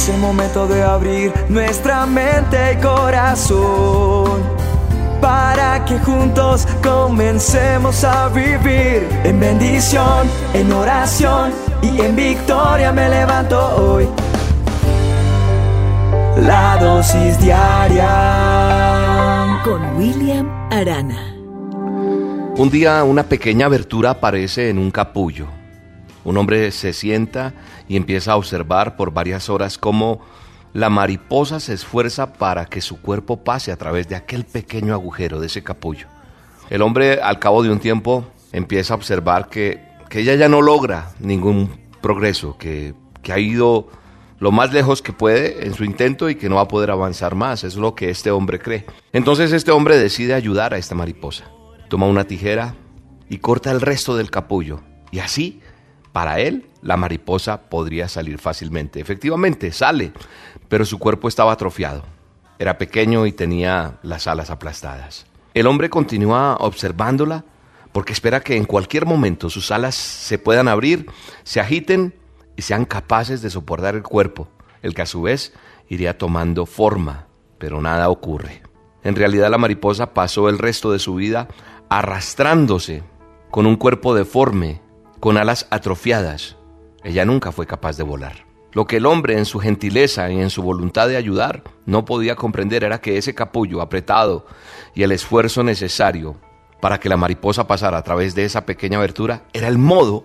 Es el momento de abrir nuestra mente y corazón para que juntos comencemos a vivir en bendición, en oración y en victoria me levanto hoy. La dosis diaria con William Arana. Un día una pequeña abertura aparece en un capullo. Un hombre se sienta y empieza a observar por varias horas cómo la mariposa se esfuerza para que su cuerpo pase a través de aquel pequeño agujero de ese capullo. El hombre al cabo de un tiempo empieza a observar que, ella ya no logra ningún progreso, que, que ha ido lo más lejos que puede en su intento y que no va a poder avanzar más. Es lo que este hombre cree. Entonces este hombre decide ayudar a esta mariposa. Toma una tijera y corta el resto del capullo. Y así para él, la mariposa podría salir fácilmente. Efectivamente, sale, pero su cuerpo estaba atrofiado. Era pequeño y tenía las alas aplastadas. El hombre continúa observándola porque espera que en cualquier momento sus alas se puedan abrir, se agiten y sean capaces de soportar el cuerpo, el que a su vez iría tomando forma, pero nada ocurre. En realidad la mariposa pasó el resto de su vida arrastrándose con un cuerpo deforme, con alas atrofiadas. Ella nunca fue capaz de volar. Lo que el hombre en su gentileza y en su voluntad de ayudar no podía comprender era que ese capullo apretado y el esfuerzo necesario para que la mariposa pasara a través de esa pequeña abertura era el modo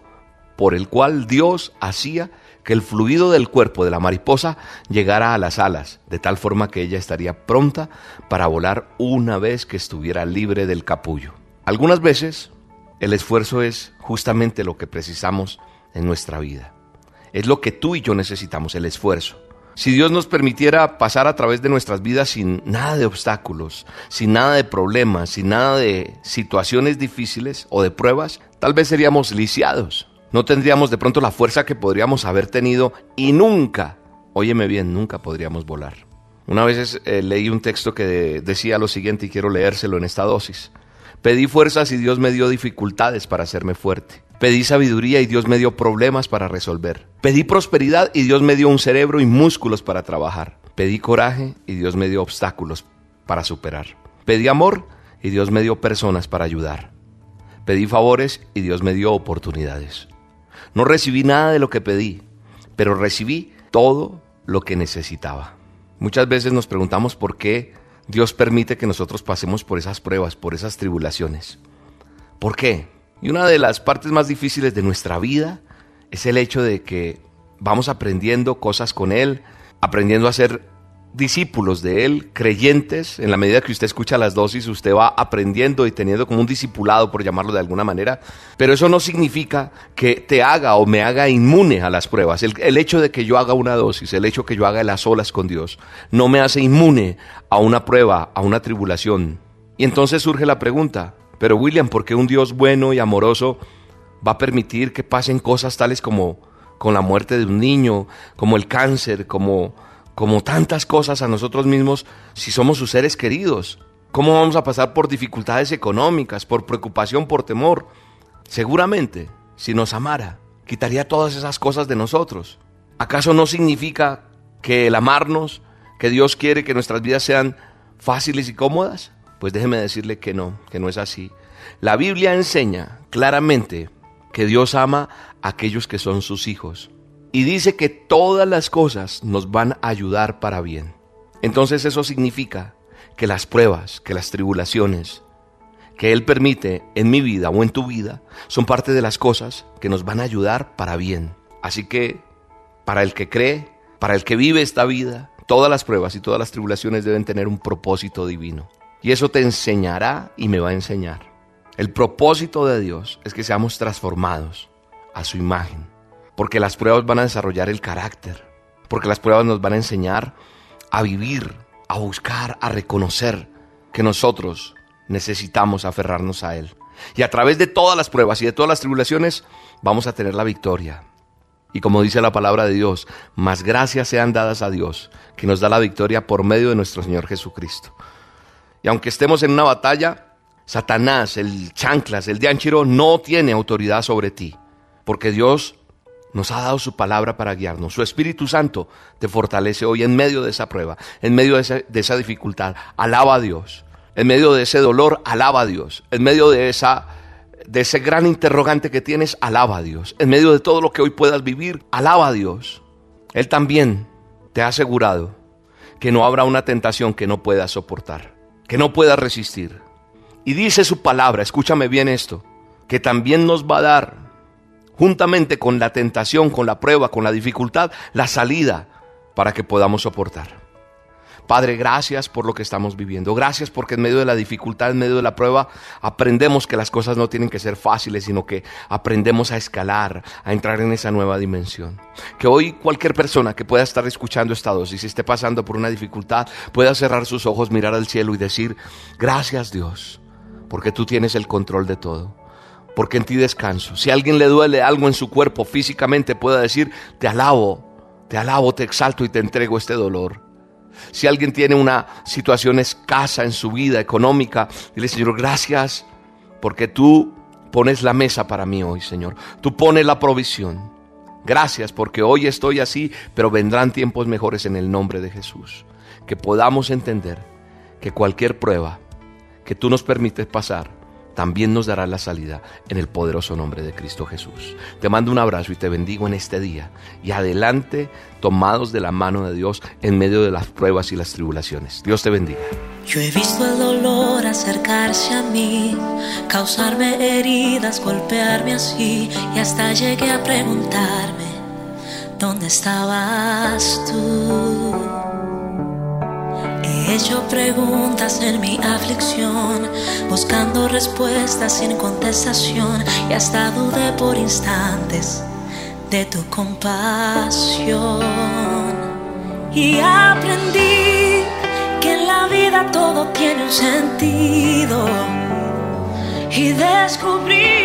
por el cual Dios hacía que el fluido del cuerpo de la mariposa llegara a las alas, de tal forma que ella estaría pronta para volar una vez que estuviera libre del capullo. Algunas veces el esfuerzo es justamente lo que precisamos en nuestra vida. Es lo que tú y yo necesitamos, el esfuerzo. Si Dios nos permitiera pasar a través de nuestras vidas sin nada de obstáculos, sin nada de problemas, sin nada de situaciones difíciles o de pruebas, tal vez seríamos lisiados. No tendríamos de pronto la fuerza que podríamos haber tenido y nunca, óyeme bien, nunca podríamos volar. Una vez eh, leí un texto que decía lo siguiente y quiero leérselo en esta dosis. Pedí fuerzas y Dios me dio dificultades para hacerme fuerte. Pedí sabiduría y Dios me dio problemas para resolver. Pedí prosperidad y Dios me dio un cerebro y músculos para trabajar. Pedí coraje y Dios me dio obstáculos para superar. Pedí amor y Dios me dio personas para ayudar. Pedí favores y Dios me dio oportunidades. No recibí nada de lo que pedí, pero recibí todo lo que necesitaba. Muchas veces nos preguntamos por qué Dios permite que nosotros pasemos por esas pruebas, por esas tribulaciones. ¿Por qué? Y una de las partes más difíciles de nuestra vida es el hecho de que vamos aprendiendo cosas con Él, aprendiendo a ser discípulos de Él, creyentes, en la medida que usted escucha las dosis, usted va aprendiendo y teniendo como un discipulado, por llamarlo de alguna manera, pero eso no significa que te haga o me haga inmune a las pruebas. El, hecho de que yo haga una dosis, el hecho de que yo haga las olas con Dios, no me hace inmune a una prueba, a una tribulación. Y entonces surge la pregunta, pero William, ¿por qué un Dios bueno y amoroso va a permitir que pasen cosas tales como con la muerte de un niño, como el cáncer, como como tantas cosas a nosotros mismos si somos sus seres queridos? ¿Cómo vamos a pasar por dificultades económicas, por preocupación, por temor? Seguramente, si nos amara, quitaría todas esas cosas de nosotros. ¿Acaso no significa que el amarnos, que Dios quiere que nuestras vidas sean fáciles y cómodas? Pues déjeme decirle que no, que no es así. La Biblia enseña claramente que Dios ama a aquellos que son sus hijos y dice que todas las cosas nos van a ayudar para bien. Entonces eso significa que las pruebas, que las tribulaciones que Él permite en mi vida o en tu vida son parte de las cosas que nos van a ayudar para bien. Así que para el que cree, para el que vive esta vida, todas las pruebas y todas las tribulaciones deben tener un propósito divino. Y eso te enseñará y me va a enseñar. El propósito de Dios es que seamos transformados a su imagen porque las pruebas van a desarrollar el carácter, porque las pruebas nos van a enseñar a vivir, a buscar, a reconocer que nosotros necesitamos aferrarnos a Él. Y a través de todas las pruebas y de todas las tribulaciones vamos a tener la victoria. Y como dice la palabra de Dios, más gracias sean dadas a Dios, que nos da la victoria por medio de nuestro Señor Jesucristo. Y aunque estemos en una batalla, Satanás, el chanclas, el dianchiro, no tiene autoridad sobre ti, porque Dios nos ha dado su palabra para guiarnos. Su Espíritu Santo te fortalece hoy en medio de esa prueba, en medio de esa, dificultad. Alaba a Dios. En medio de ese dolor, alaba a Dios. En medio de esa de ese gran interrogante que tienes, alaba a Dios. En medio de todo lo que hoy puedas vivir, alaba a Dios. Él también te ha asegurado que no habrá una tentación que no puedas soportar, que no puedas resistir. Y dice su palabra, escúchame bien esto, que también nos va a dar, juntamente con la tentación, con la prueba, con la dificultad, la salida para que podamos soportar. Padre, gracias por lo que estamos viviendo. Gracias porque en medio de la dificultad, en medio de la prueba, aprendemos que las cosas no tienen que ser fáciles, sino que aprendemos a escalar, a entrar en esa nueva dimensión. Que hoy cualquier persona que pueda estar escuchando esta dosis y esté pasando por una dificultad, pueda cerrar sus ojos, mirar al cielo y decir, gracias Dios, porque tú tienes el control de todo porque en ti descanso. Si a alguien le duele algo en su cuerpo físicamente, pueda decir, te alabo, te alabo, te exalto y te entrego este dolor. Si alguien tiene una situación escasa en su vida económica, dile, Señor, gracias porque tú pones la mesa para mí hoy, Señor. Tú pones la provisión. Gracias porque hoy estoy así, pero vendrán tiempos mejores en el nombre de Jesús. Que podamos entender que cualquier prueba que tú nos permites pasar, también nos dará la salida en el poderoso nombre de Cristo Jesús. Te mando un abrazo y te bendigo en este día. Y adelante, tomados de la mano de Dios en medio de las pruebas y las tribulaciones. Dios te bendiga. Yo he visto el dolor acercarse a mí, causarme heridas, golpearme así, y hasta llegué a preguntarme, ¿dónde estabas tú? He hecho preguntas en mi aflicción, buscando respuestas sin contestación y hasta dudé por instantes de tu compasión. Y aprendí que en la vida todo tiene un sentido. Y descubrí